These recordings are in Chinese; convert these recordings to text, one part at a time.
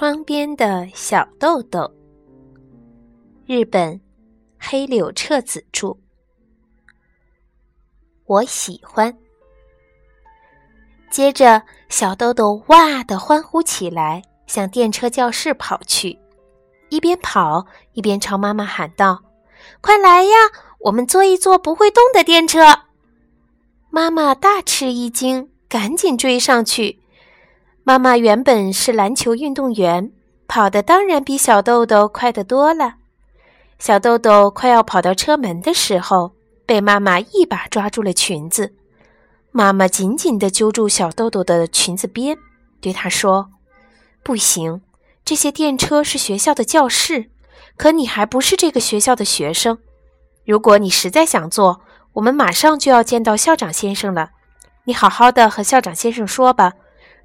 窗边的小豆豆。日本，黑柳彻子著。我喜欢。接着，小豆豆哇的欢呼起来，向电车教室跑去，一边跑一边朝妈妈喊道：“快来呀，我们坐一坐不会动的电车！”妈妈大吃一惊，赶紧追上去。妈妈原本是篮球运动员，跑的当然比小豆豆快得多了。小豆豆快要跑到车门的时候，被妈妈一把抓住了裙子。妈妈紧紧地揪住小豆豆的裙子边，对他说：“不行，这些电车是学校的教室，可你还不是这个学校的学生。如果你实在想坐，我们马上就要见到校长先生了。你好好的和校长先生说吧。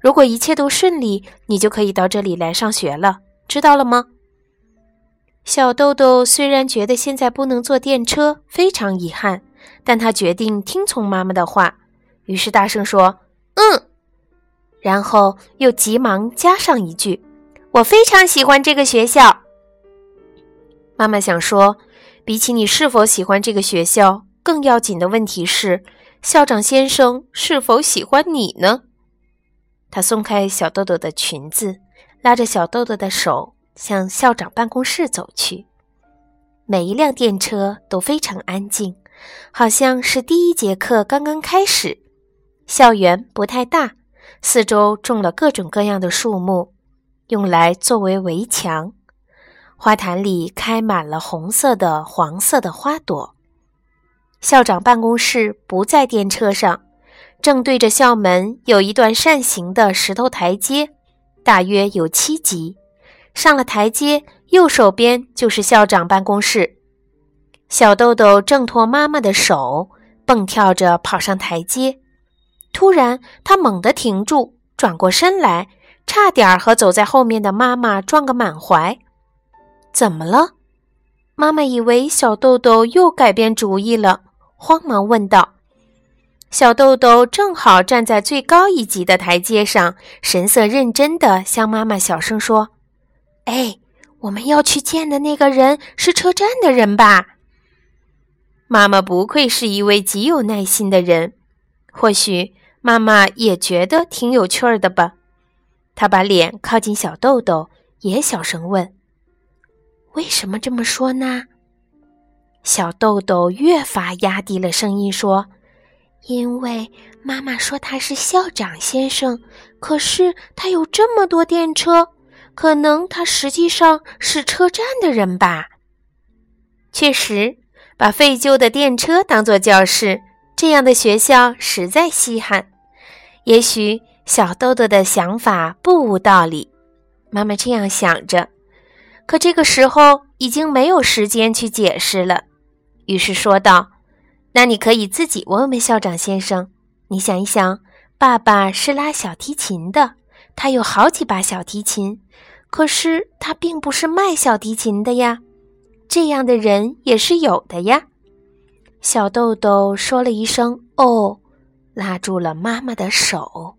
如果一切都顺利，你就可以到这里来上学了，知道了吗？”小豆豆虽然觉得现在不能坐电车，非常遗憾，但他决定听从妈妈的话。于是大声说：“嗯。”然后又急忙加上一句：“我非常喜欢这个学校。”妈妈想说，比起你是否喜欢这个学校，更要紧的问题是，校长先生是否喜欢你呢？他松开小豆豆的裙子，拉着小豆豆的手向校长办公室走去。每一辆电车都非常安静，好像是第一节课刚刚开始。校园不太大，四周种了各种各样的树木，用来作为围墙。花坛里开满了红色的、黄色的花朵。校长办公室不在电车上，正对着校门有一段扇形的石头台阶，大约有七级。上了台阶，右手边就是校长办公室。小豆豆挣脱妈妈的手，蹦跳着跑上台阶。突然，他猛地停住，转过身来，差点和走在后面的妈妈撞个满怀。怎么了？妈妈以为小豆豆又改变主意了，慌忙问道。小豆豆正好站在最高一级的台阶上，神色认真地向妈妈小声说：“哎，我们要去见的那个人是车站的人吧？”妈妈不愧是一位极有耐心的人，或许。妈妈也觉得挺有趣儿的吧？她把脸靠近小豆豆，也小声问：“为什么这么说呢？”小豆豆越发压低了声音说：“因为妈妈说他是校长先生，可是他有这么多电车，可能他实际上是车站的人吧？”确实，把废旧的电车当做教室，这样的学校实在稀罕。也许小豆豆的想法不无道理，妈妈这样想着。可这个时候已经没有时间去解释了，于是说道：“那你可以自己问问校长先生。你想一想，爸爸是拉小提琴的，他有好几把小提琴，可是他并不是卖小提琴的呀。这样的人也是有的呀。”小豆豆说了一声“哦”。拉住了妈妈的手。